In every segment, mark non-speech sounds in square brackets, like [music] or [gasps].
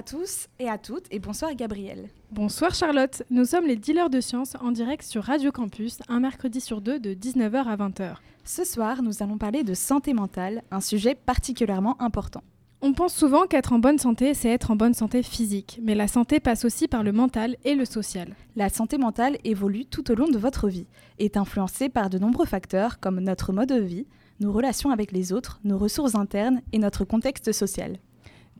Bonsoir à tous et à toutes et bonsoir Gabriel. Bonsoir Charlotte, nous sommes les dealers de sciences en direct sur Radio Campus un mercredi sur deux de 19h à 20h. Ce soir, nous allons parler de santé mentale, un sujet particulièrement important. On pense souvent qu'être en bonne santé, c'est être en bonne santé physique, mais la santé passe aussi par le mental et le social. La santé mentale évolue tout au long de votre vie, est influencée par de nombreux facteurs comme notre mode de vie, nos relations avec les autres, nos ressources internes et notre contexte social.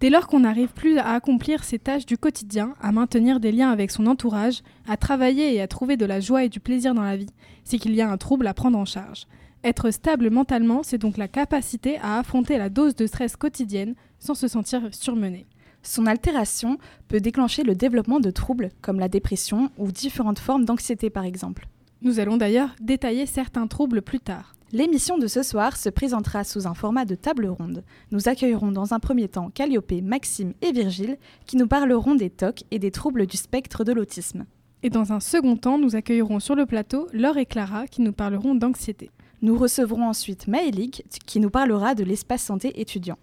Dès lors qu'on n'arrive plus à accomplir ses tâches du quotidien, à maintenir des liens avec son entourage, à travailler et à trouver de la joie et du plaisir dans la vie, c'est qu'il y a un trouble à prendre en charge. Être stable mentalement, c'est donc la capacité à affronter la dose de stress quotidienne sans se sentir surmené. Son altération peut déclencher le développement de troubles comme la dépression ou différentes formes d'anxiété par exemple. Nous allons d'ailleurs détailler certains troubles plus tard. L'émission de ce soir se présentera sous un format de table ronde. Nous accueillerons dans un premier temps Calliope, Maxime et Virgile qui nous parleront des TOC et des troubles du spectre de l'autisme. Et dans un second temps, nous accueillerons sur le plateau Laure et Clara qui nous parleront d'anxiété. Nous recevrons ensuite Maëlik qui nous parlera de l'espace santé étudiant.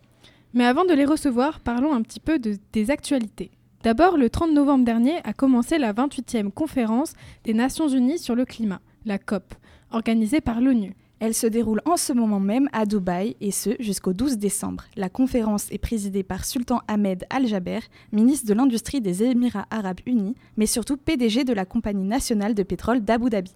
Mais avant de les recevoir, parlons un petit peu de, des actualités. D'abord, le 30 novembre dernier a commencé la 28e conférence des Nations Unies sur le climat, la COP, organisée par l'ONU. Elle se déroule en ce moment même à Dubaï et ce jusqu'au 12 décembre. La conférence est présidée par Sultan Ahmed Al-Jaber, ministre de l'Industrie des Émirats arabes unis, mais surtout PDG de la compagnie nationale de pétrole d'Abu Dhabi.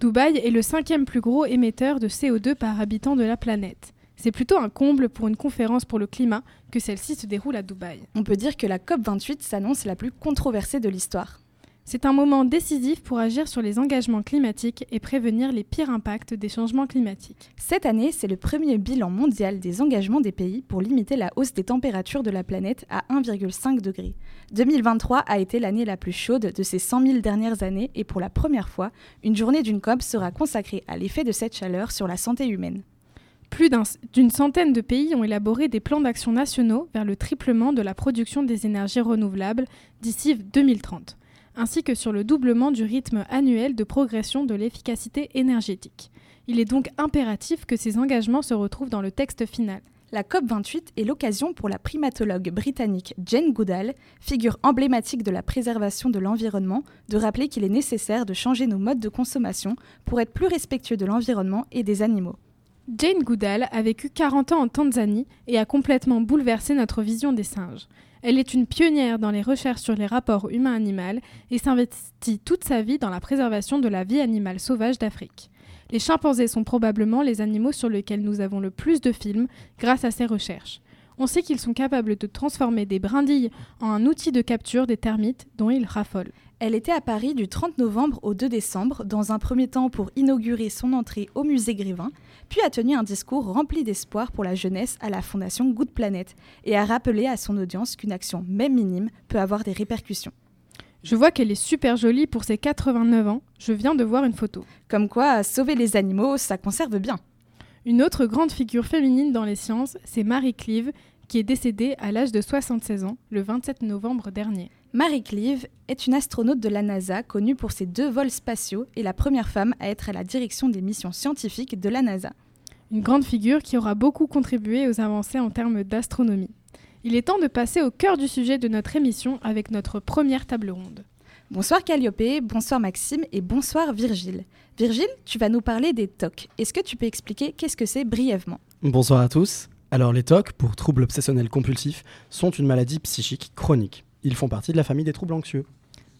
Dubaï est le cinquième plus gros émetteur de CO2 par habitant de la planète. C'est plutôt un comble pour une conférence pour le climat que celle-ci se déroule à Dubaï. On peut dire que la COP28 s'annonce la plus controversée de l'histoire. C'est un moment décisif pour agir sur les engagements climatiques et prévenir les pires impacts des changements climatiques. Cette année, c'est le premier bilan mondial des engagements des pays pour limiter la hausse des températures de la planète à 1,5 degré. 2023 a été l'année la plus chaude de ces 100 000 dernières années et pour la première fois, une journée d'une COP sera consacrée à l'effet de cette chaleur sur la santé humaine. Plus d'une centaine de pays ont élaboré des plans d'action nationaux vers le triplement de la production des énergies renouvelables d'ici 2030 ainsi que sur le doublement du rythme annuel de progression de l'efficacité énergétique. Il est donc impératif que ces engagements se retrouvent dans le texte final. La COP28 est l'occasion pour la primatologue britannique Jane Goodall, figure emblématique de la préservation de l'environnement, de rappeler qu'il est nécessaire de changer nos modes de consommation pour être plus respectueux de l'environnement et des animaux. Jane Goodall a vécu 40 ans en Tanzanie et a complètement bouleversé notre vision des singes. Elle est une pionnière dans les recherches sur les rapports humain-animal et s'investit toute sa vie dans la préservation de la vie animale sauvage d'Afrique. Les chimpanzés sont probablement les animaux sur lesquels nous avons le plus de films grâce à ses recherches. On sait qu'ils sont capables de transformer des brindilles en un outil de capture des termites dont ils raffolent. Elle était à Paris du 30 novembre au 2 décembre, dans un premier temps pour inaugurer son entrée au musée Grévin, puis a tenu un discours rempli d'espoir pour la jeunesse à la fondation Good Planet et a rappelé à son audience qu'une action, même minime, peut avoir des répercussions. Je vois qu'elle est super jolie pour ses 89 ans, je viens de voir une photo. Comme quoi, sauver les animaux, ça conserve bien. Une autre grande figure féminine dans les sciences, c'est Marie Clive, qui est décédée à l'âge de 76 ans, le 27 novembre dernier. Marie Clive est une astronaute de la NASA connue pour ses deux vols spatiaux et la première femme à être à la direction des missions scientifiques de la NASA. Une grande figure qui aura beaucoup contribué aux avancées en termes d'astronomie. Il est temps de passer au cœur du sujet de notre émission avec notre première table ronde. Bonsoir Calliope, bonsoir Maxime et bonsoir Virgile. Virgile, tu vas nous parler des TOC. Est-ce que tu peux expliquer qu'est-ce que c'est brièvement? Bonsoir à tous. Alors les TOC, pour troubles obsessionnels compulsifs, sont une maladie psychique chronique. Ils font partie de la famille des troubles anxieux.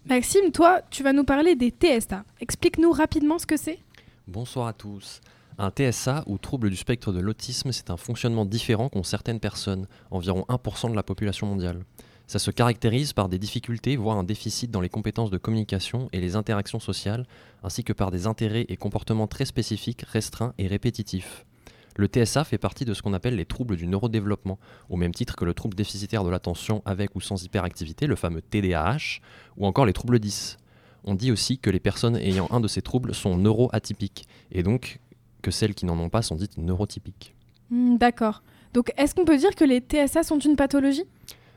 Maxime, toi, tu vas nous parler des TSA. Explique-nous rapidement ce que c'est. Bonsoir à tous. Un TSA, ou trouble du spectre de l'autisme, c'est un fonctionnement différent qu'ont certaines personnes, environ 1% de la population mondiale. Ça se caractérise par des difficultés, voire un déficit dans les compétences de communication et les interactions sociales, ainsi que par des intérêts et comportements très spécifiques, restreints et répétitifs. Le TSA fait partie de ce qu'on appelle les troubles du neurodéveloppement, au même titre que le trouble déficitaire de l'attention avec ou sans hyperactivité, le fameux TDAH, ou encore les troubles 10. On dit aussi que les personnes ayant un de ces troubles sont neuroatypiques, et donc que celles qui n'en ont pas sont dites neurotypiques. Hmm, d'accord. Donc est-ce qu'on peut dire que les TSA sont une pathologie?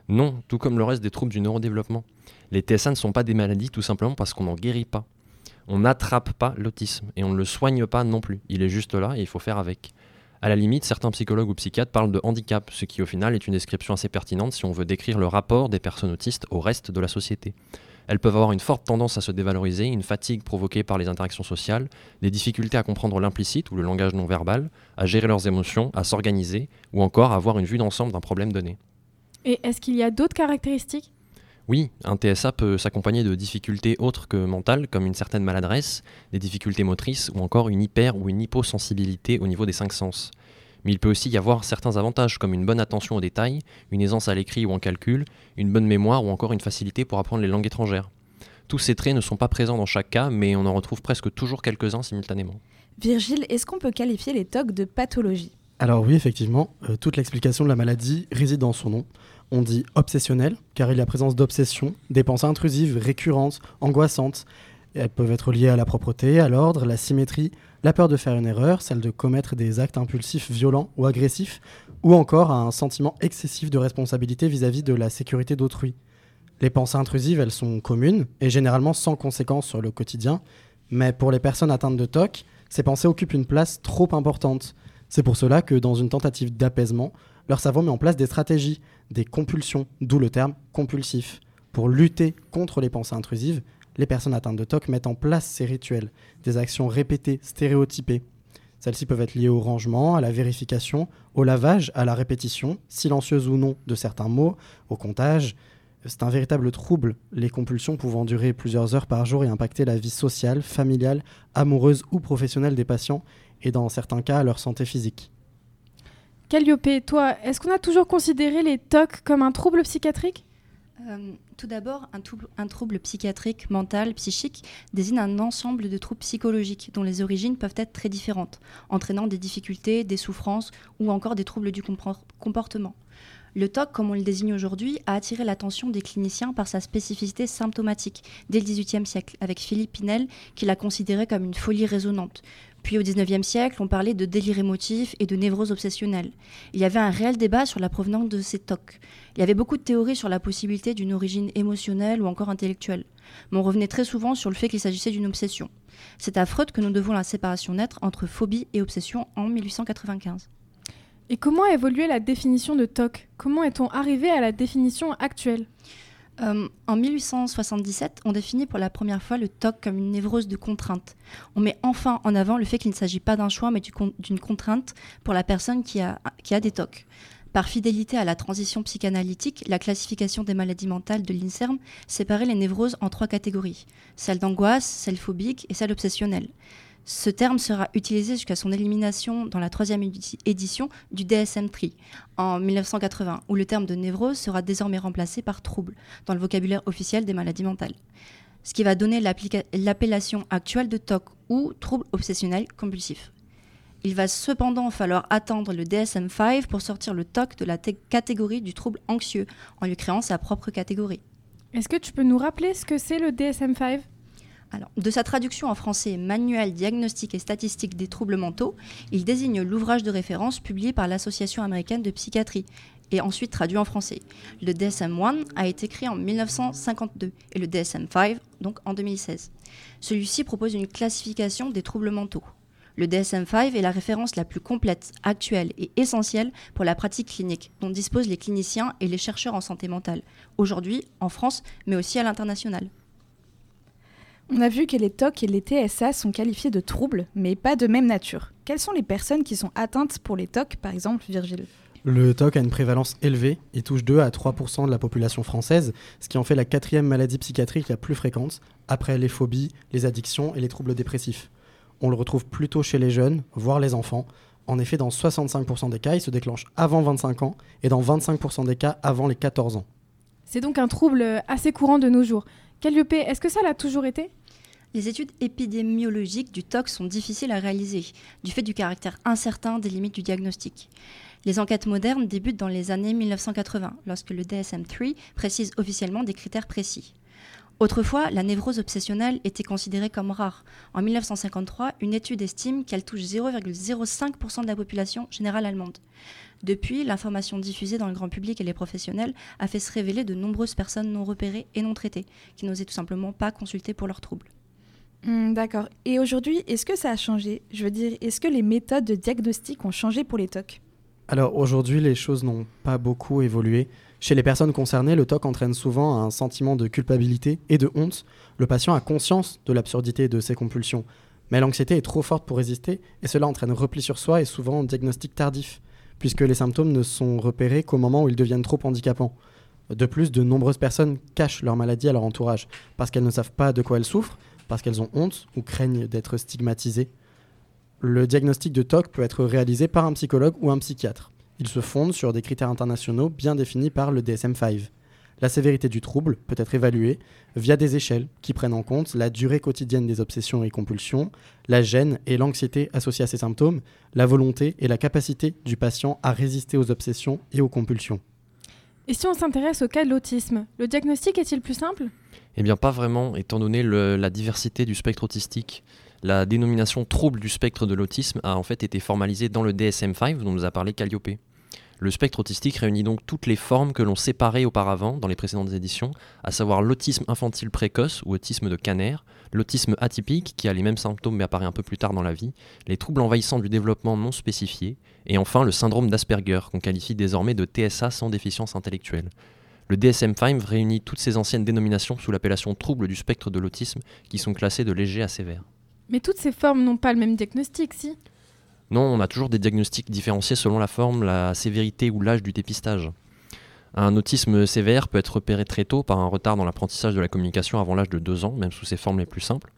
Non, tout comme le reste des troubles du neurodéveloppement. Les TSA ne sont pas des maladies tout simplement parce qu'on n'en guérit pas. On n'attrape pas l'autisme et on ne le soigne pas non plus. Il est juste là et il faut faire avec. À la limite, certains psychologues ou psychiatres parlent de handicap, ce qui au final est une description assez pertinente si on veut décrire le rapport des personnes autistes au reste de la société. Elles peuvent avoir une forte tendance à se dévaloriser, une fatigue provoquée par les interactions sociales, des difficultés à comprendre l'implicite ou le langage non verbal, à gérer leurs émotions, à s'organiser, ou encore à avoir une vue d'ensemble d'un problème donné. Et est-ce qu'il y a d'autres caractéristiques oui, un TSA peut s'accompagner de difficultés autres que mentales, comme une certaine maladresse, des difficultés motrices ou encore une hyper ou une hyposensibilité au niveau des cinq sens. Mais il peut aussi y avoir certains avantages comme une bonne attention aux détails, une aisance à l'écrit ou en calcul, une bonne mémoire ou encore une facilité pour apprendre les langues étrangères. Tous ces traits ne sont pas présents dans chaque cas, mais on en retrouve presque toujours quelques-uns simultanément. Virgile, est-ce qu'on peut qualifier les TOC de pathologie? Alors oui, effectivement, euh, toute l'explication de la maladie réside dans son nom. On dit obsessionnel, car il y a présence d'obsessions, des pensées intrusives, récurrentes, angoissantes. Elles peuvent être liées à la propreté, à l'ordre, la symétrie, la peur de faire une erreur, celle de commettre des actes impulsifs violents ou agressifs, ou encore à un sentiment excessif de responsabilité vis-à-vis de la sécurité d'autrui. Les pensées intrusives, elles sont communes et généralement sans conséquences sur le quotidien, mais pour les personnes atteintes de TOC, ces pensées occupent une place trop importante. C'est pour cela que dans une tentative d'apaisement, leur cerveau met en place des stratégies, des compulsions, d'où le terme compulsif. Pour lutter contre les pensées intrusives, les personnes atteintes de TOC mettent en place ces rituels, des actions répétées, stéréotypées. Celles-ci peuvent être liées au rangement, à la vérification, au lavage, à la répétition, silencieuse ou non, de certains mots, au comptage. C'est un véritable trouble, les compulsions pouvant durer plusieurs heures par jour et impacter la vie sociale, familiale, amoureuse ou professionnelle des patients, et dans certains cas leur santé physique. Calliope, toi, est-ce qu'on a toujours considéré les TOC comme un trouble psychiatrique? Euh, tout d'abord, un, trouble psychiatrique, mental, psychique désigne un ensemble de troubles psychologiques dont les origines peuvent être très différentes, entraînant des difficultés, des souffrances ou encore des troubles du comportement. Le TOC, comme on le désigne aujourd'hui, a attiré l'attention des cliniciens par sa spécificité symptomatique dès le XVIIIe siècle, avec Philippe Pinel qui l'a considéré comme une folie résonante, puis au XIXe siècle, on parlait de délire émotif et de névrose obsessionnelle. Il y avait un réel débat sur la provenance de ces TOC. Il y avait beaucoup de théories sur la possibilité d'une origine émotionnelle ou encore intellectuelle. Mais on revenait très souvent sur le fait qu'il s'agissait d'une obsession. C'est à Freud que nous devons la séparation nette entre phobie et obsession en 1895. Et comment a évolué la définition de TOC? Comment est-on arrivé à la définition actuelle? Euh, en 1877, on définit pour la première fois le TOC comme une névrose de contrainte. On met enfin en avant le fait qu'il ne s'agit pas d'un choix, mais d'une contrainte pour la personne qui a, qui a des TOC. Par fidélité à la transition psychanalytique, la classification des maladies mentales de l'INSERM séparait les névroses en trois catégories celle d'angoisse, celle phobique et celle obsessionnelle. Ce terme sera utilisé jusqu'à son élimination dans la troisième édition du DSM-3 en 1980, où le terme de névrose sera désormais remplacé par trouble dans le vocabulaire officiel des maladies mentales. Ce qui va donner l'appellation actuelle de TOC ou trouble obsessionnel compulsif. Il va cependant falloir attendre le DSM-5 pour sortir le TOC de la catégorie du trouble anxieux, en lui créant sa propre catégorie. Est-ce que tu peux nous rappeler ce que c'est le DSM-5 de sa traduction en français Manuel diagnostique et statistique des troubles mentaux, il désigne l'ouvrage de référence publié par l'Association américaine de psychiatrie et ensuite traduit en français. Le DSM-1 a été créé en 1952 et le DSM-5 donc en 2016. Celui-ci propose une classification des troubles mentaux. Le DSM-5 est la référence la plus complète, actuelle et essentielle pour la pratique clinique dont disposent les cliniciens et les chercheurs en santé mentale, aujourd'hui en France mais aussi à l'international. On a vu que les TOC et les TSA sont qualifiés de troubles, mais pas de même nature. Quelles sont les personnes qui sont atteintes pour les TOC, par exemple, Virgile? Le TOC a une prévalence élevée, il touche 2 à 3% de la population française, ce qui en fait la quatrième maladie psychiatrique la plus fréquente, après les phobies, les addictions et les troubles dépressifs. On le retrouve plutôt chez les jeunes, voire les enfants. En effet, dans 65% des cas, il se déclenche avant 25 ans et dans 25% des cas avant les 14 ans. C'est donc un trouble assez courant de nos jours. Calliope, est-ce que ça l'a toujours été? Les études épidémiologiques du TOC sont difficiles à réaliser, du fait du caractère incertain des limites du diagnostic. Les enquêtes modernes débutent dans les années 1980, lorsque le DSM-3 précise officiellement des critères précis. Autrefois, la névrose obsessionnelle était considérée comme rare. En 1953, une étude estime qu'elle touche 0,05% de la population générale allemande. Depuis, l'information diffusée dans le grand public et les professionnels a fait se révéler de nombreuses personnes non repérées et non traitées, qui n'osaient tout simplement pas consulter pour leurs troubles. Hmm, D'accord. Et aujourd'hui, est-ce que ça a changé? Je veux dire, est-ce que les méthodes de diagnostic ont changé pour les TOC Alors aujourd'hui, les choses n'ont pas beaucoup évolué. Chez les personnes concernées, le TOC entraîne souvent un sentiment de culpabilité et de honte. Le patient a conscience de l'absurdité de ses compulsions. Mais l'anxiété est trop forte pour résister et cela entraîne repli sur soi et souvent diagnostic tardif, puisque les symptômes ne sont repérés qu'au moment où ils deviennent trop handicapants. De plus, de nombreuses personnes cachent leur maladie à leur entourage parce qu'elles ne savent pas de quoi elles souffrent, parce qu'elles ont honte ou craignent d'être stigmatisées. Le diagnostic de TOC peut être réalisé par un psychologue ou un psychiatre. Il se fonde sur des critères internationaux bien définis par le DSM-5. La sévérité du trouble peut être évaluée via des échelles qui prennent en compte la durée quotidienne des obsessions et compulsions, la gêne et l'anxiété associées à ces symptômes, la volonté et la capacité du patient à résister aux obsessions et aux compulsions. Et si on s'intéresse au cas de l'autisme, le diagnostic est-il plus simple? Eh bien, pas vraiment, étant donné le- la diversité du spectre autistique. La dénomination trouble du spectre de l'autisme a en fait été formalisée dans le DSM-5 dont nous a parlé Calliope. Le spectre autistique réunit donc toutes les formes que l'on séparait auparavant dans les précédentes éditions, à savoir l'autisme infantile précoce ou autisme de Kanner, l'autisme atypique qui a les mêmes symptômes mais apparaît un peu plus tard dans la vie, les troubles envahissants du développement non spécifiés, et enfin le syndrome d'Asperger qu'on qualifie désormais de TSA sans déficience intellectuelle. Le DSM-5 réunit toutes ces anciennes dénominations sous l'appellation troubles du spectre de l'autisme qui sont classés de léger à sévère. Mais toutes ces formes n'ont pas le même diagnostic, si? Non, on a toujours des diagnostics différenciés selon la forme, la sévérité ou l'âge du dépistage. Un autisme sévère peut être repéré très tôt par un retard dans l'apprentissage de la communication avant l'âge de 2 ans, même sous ses formes les plus simples.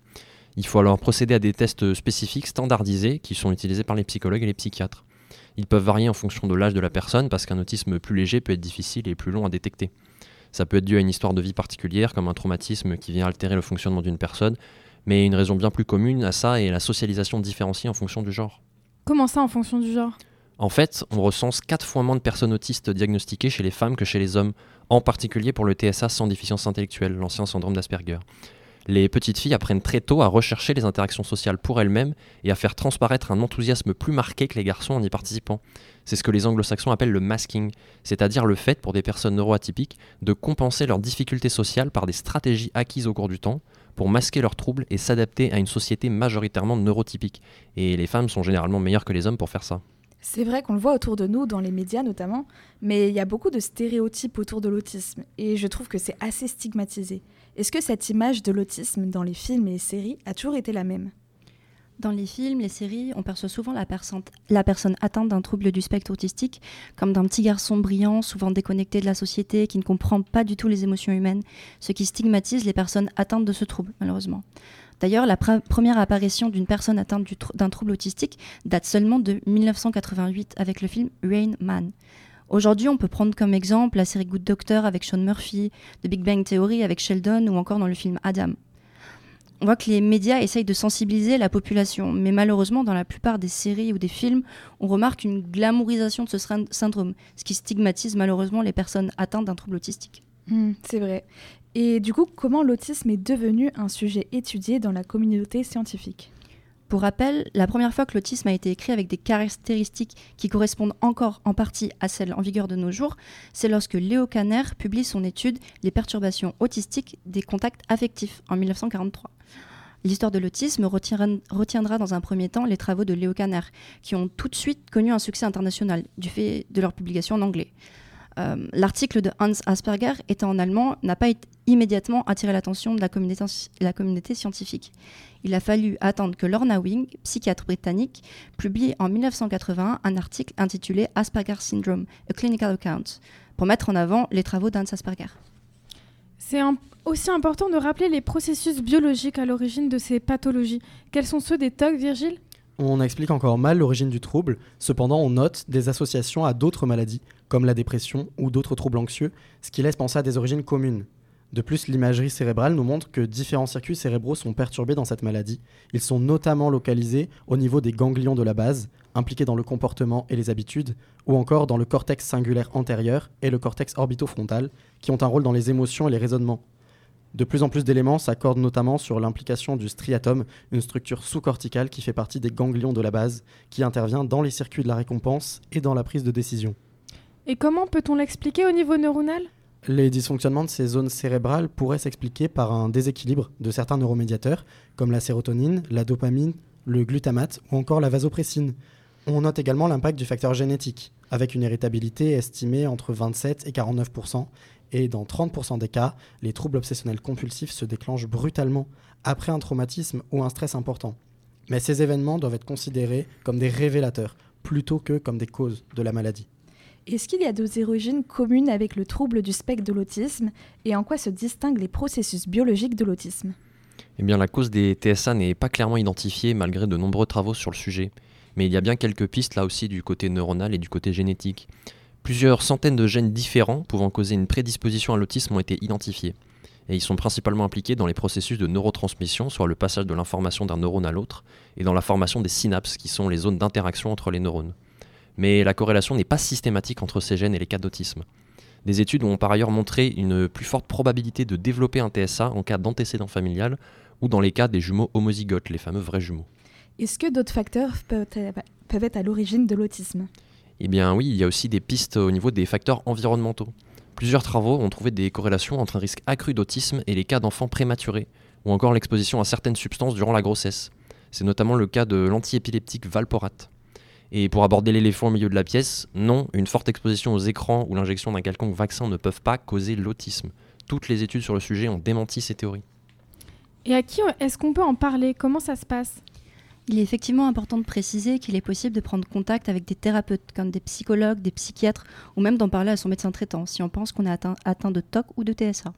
Il faut alors procéder à des tests spécifiques standardisés qui sont utilisés par les psychologues et les psychiatres. Ils peuvent varier en fonction de l'âge de la personne parce qu'un autisme plus léger peut être difficile et plus long à détecter. Ça peut être dû à une histoire de vie particulière, comme un traumatisme qui vient altérer le fonctionnement d'une personne, mais une raison bien plus commune à ça est la socialisation différenciée en fonction du genre. Comment ça en fonction du genre? En fait, on recense 4 fois moins de personnes autistes diagnostiquées chez les femmes que chez les hommes, en particulier pour le TSA sans déficience intellectuelle, l'ancien syndrome d'Asperger. Les petites filles apprennent très tôt à rechercher les interactions sociales pour elles-mêmes et à faire transparaître un enthousiasme plus marqué que les garçons en y participant. C'est ce que les anglo-saxons appellent le masking, c'est-à-dire le fait pour des personnes neuroatypiques de compenser leurs difficultés sociales par des stratégies acquises au cours du temps pour masquer leurs troubles et s'adapter à une société majoritairement neurotypique. Et les femmes sont généralement meilleures que les hommes pour faire ça. C'est vrai qu'on le voit autour de nous, dans les médias notamment, mais il y a beaucoup de stéréotypes autour de l'autisme, et je trouve que c'est assez stigmatisé. Est-ce que cette image de l'autisme dans les films et les séries a toujours été la même? Dans les films, les séries, on perçoit souvent la, personne- atteinte d'un trouble du spectre autistique comme d'un petit garçon brillant, souvent déconnecté de la société, qui ne comprend pas du tout les émotions humaines, ce qui stigmatise les personnes atteintes de ce trouble, malheureusement. D'ailleurs, la pre- première apparition d'une personne atteinte d'un trouble autistique date seulement de 1988 avec le film Rain Man. Aujourd'hui, on peut prendre comme exemple la série Good Doctor avec Sean Murphy, The Big Bang Theory avec Sheldon ou encore dans le film Adam. On voit que les médias essayent de sensibiliser la population, mais malheureusement, dans la plupart des séries ou des films, on remarque une glamourisation de ce syn- syndrome, ce qui stigmatise malheureusement les personnes atteintes d'un trouble autistique. Hmm, C'est vrai. Et du coup, comment l'autisme est devenu un sujet étudié dans la communauté scientifique? Pour rappel, la première fois que l'autisme a été écrit avec des caractéristiques qui correspondent encore en partie à celles en vigueur de nos jours, c'est lorsque Léo Kanner publie son étude Les perturbations autistiques des contacts affectifs en 1943. L'histoire de l'autisme retiendra, dans un premier temps les travaux de Léo Kanner, qui ont tout de suite connu un succès international du fait de leur publication en anglais. Euh, L'article de Hans Asperger, étant en allemand, n'a pas immédiatement attiré l'attention de la communauté, la communauté scientifique. Il a fallu attendre que Lorna Wing, psychiatre britannique, publie en 1981 un article intitulé Asperger Syndrome, A Clinical Account, pour mettre en avant les travaux d'Hans Asperger. C'est aussi important de rappeler les processus biologiques à l'origine de ces pathologies. Quels sont ceux des TOC, Virgile? On explique encore mal l'origine du trouble, cependant on note des associations à d'autres maladies, comme la dépression ou d'autres troubles anxieux, ce qui laisse penser à des origines communes. De plus, l'imagerie cérébrale nous montre que différents circuits cérébraux sont perturbés dans cette maladie. Ils sont notamment localisés au niveau des ganglions de la base, impliqués dans le comportement et les habitudes, ou encore dans le cortex singulaire antérieur et le cortex orbitofrontal, qui ont un rôle dans les émotions et les raisonnements. De plus en plus d'éléments s'accordent notamment sur l'implication du striatum, une structure sous-corticale qui fait partie des ganglions de la base, qui intervient dans les circuits de la récompense et dans la prise de décision. Et comment peut-on l'expliquer au niveau neuronal? Les dysfonctionnements de ces zones cérébrales pourraient s'expliquer par un déséquilibre de certains neuromédiateurs, comme la sérotonine, la dopamine, le glutamate ou encore la vasopressine. On note également l'impact du facteur génétique, avec une héritabilité estimée entre 27 et 49% et dans 30% des cas, les troubles obsessionnels compulsifs se déclenchent brutalement après un traumatisme ou un stress important. Mais ces événements doivent être considérés comme des révélateurs plutôt que comme des causes de la maladie. Est-ce qu'il y a des origines communes avec le trouble du spectre de l'autisme et en quoi se distinguent les processus biologiques de l'autisme? Eh bien, la cause des TSA n'est pas clairement identifiée malgré de nombreux travaux sur le sujet. Mais il y a bien quelques pistes là aussi du côté neuronal et du côté génétique. Plusieurs centaines de gènes différents pouvant causer une prédisposition à l'autisme ont été identifiés. Et ils sont principalement impliqués dans les processus de neurotransmission, soit le passage de l'information d'un neurone à l'autre, et dans la formation des synapses, qui sont les zones d'interaction entre les neurones. Mais la corrélation n'est pas systématique entre ces gènes et les cas d'autisme. Des études ont par ailleurs montré une plus forte probabilité de développer un TSA en cas d'antécédent familial ou dans les cas des jumeaux homozygotes, les fameux vrais jumeaux. Est-ce que d'autres facteurs peuvent être à l'origine de l'autisme? Eh bien oui, il y a aussi des pistes au niveau des facteurs environnementaux. Plusieurs travaux ont trouvé des corrélations entre un risque accru d'autisme et les cas d'enfants prématurés, ou encore l'exposition à certaines substances durant la grossesse. C'est notamment le cas de l'antiépileptique valporate. Et pour aborder l'éléphant au milieu de la pièce, non, une forte exposition aux écrans ou l'injection d'un quelconque vaccin ne peuvent pas causer l'autisme. Toutes les études sur le sujet ont démenti ces théories. Et à qui est-ce qu'on peut en parler? Comment ça se passe? Il est effectivement important de préciser qu'il est possible de prendre contact avec des thérapeutes, comme des psychologues, des psychiatres, ou même d'en parler à son médecin traitant si on pense qu'on est atteint, atteint de TOC ou de TSA.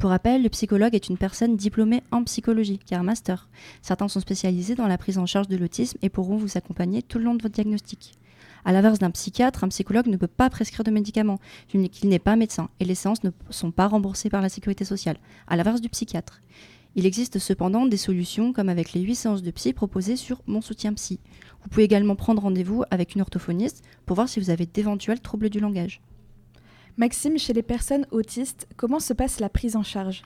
Pour rappel, le psychologue est une personne diplômée en psychologie, qui un master. Certains sont spécialisés dans la prise en charge de l'autisme et pourront vous accompagner tout le long de votre diagnostic. À l'inverse d'un psychiatre, un psychologue ne peut pas prescrire de médicaments, qu'il n'est pas médecin, et les séances ne sont pas remboursées par la sécurité sociale, à l'inverse du psychiatre. Il existe cependant des solutions comme avec les 8 séances de psy proposées sur Mon soutien psy. Vous pouvez également prendre rendez-vous avec une orthophoniste pour voir si vous avez d'éventuels troubles du langage. Maxime, chez les personnes autistes, comment se passe la prise en charge?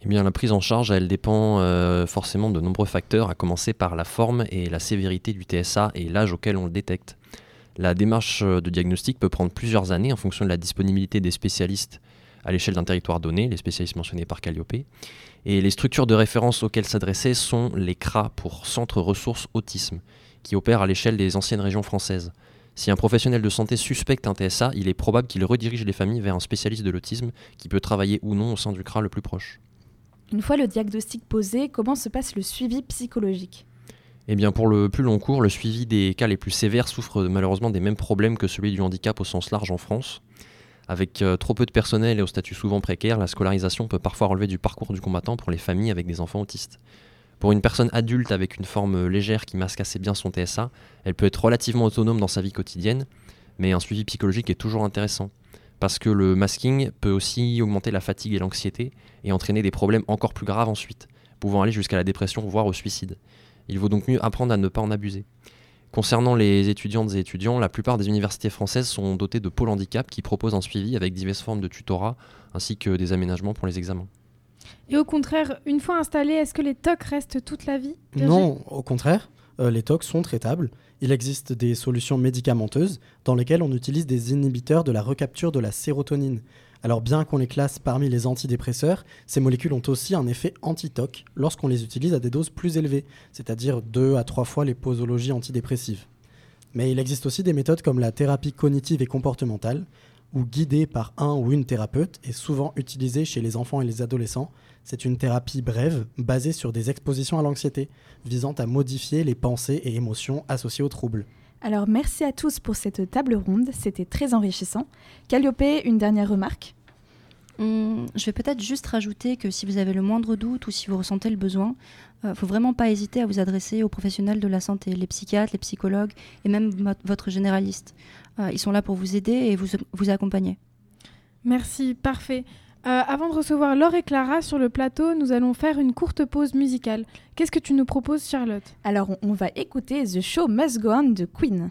Eh bien, la prise en charge, elle dépend euh, forcément de nombreux facteurs, à commencer par la forme et la sévérité du TSA et l'âge auquel on le détecte. La démarche de diagnostic peut prendre plusieurs années en fonction de la disponibilité des spécialistes à l'échelle d'un territoire donné, les spécialistes mentionnés par Calliope. Et les structures de référence auxquelles s'adresser sont les CRA pour Centre Ressources Autisme, qui opèrent à l'échelle des anciennes régions françaises. Si un professionnel de santé suspecte un TSA, il est probable qu'il redirige les familles vers un spécialiste de l'autisme qui peut travailler ou non au sein du CRA le plus proche. Une fois le diagnostic posé, comment se passe le suivi psychologique? Eh bien, pour le plus long cours, le suivi des cas les plus sévères souffre malheureusement des mêmes problèmes que celui du handicap au sens large en France. Avec euh, trop peu de personnel et au statut souvent précaire, la scolarisation peut parfois relever du parcours du combattant pour les familles avec des enfants autistes. Pour une personne adulte avec une forme légère qui masque assez bien son TSA, elle peut être relativement autonome dans sa vie quotidienne, mais un suivi psychologique est toujours intéressant. Parce que le masking peut aussi augmenter la fatigue et l'anxiété et entraîner des problèmes encore plus graves ensuite, pouvant aller jusqu'à la dépression voire au suicide. Il vaut donc mieux apprendre à ne pas en abuser. Concernant les étudiantes et étudiants, la plupart des universités françaises sont dotées de pôles handicap qui proposent un suivi avec diverses formes de tutorat ainsi que des aménagements pour les examens. Et au contraire, une fois installés, est-ce que les TOC restent toute la vie? Non, au contraire, euh, les TOC sont traitables. Il existe des solutions médicamenteuses dans lesquelles on utilise des inhibiteurs de la recapture de la sérotonine. Alors bien qu'on les classe parmi les antidépresseurs, ces molécules ont aussi un effet anti-TOC lorsqu'on les utilise à des doses plus élevées, c'est-à-dire 2 à 3 fois les posologies antidépressives. Mais il existe aussi des méthodes comme la thérapie cognitive et comportementale, ou guidée par un ou une thérapeute et souvent utilisée chez les enfants et les adolescents. C'est une thérapie brève basée sur des expositions à l'anxiété, visant à modifier les pensées et émotions associées aux troubles. Alors merci à tous pour cette table ronde, c'était très enrichissant. Calliope, une dernière remarque? Hum, je vais peut-être juste rajouter que si vous avez le moindre doute ou si vous ressentez le besoin, ne euh, faut vraiment pas hésiter à vous adresser aux professionnels de la santé, les psychiatres, les psychologues et même votre généraliste. Euh, ils sont là pour vous aider et vous, vous accompagner. Merci, parfait. Euh, avant de recevoir Laure et Clara sur le plateau, nous allons faire une courte pause musicale. Qu'est-ce que tu nous proposes, Charlotte? Alors, on va écouter The Show Must Go On de Queen.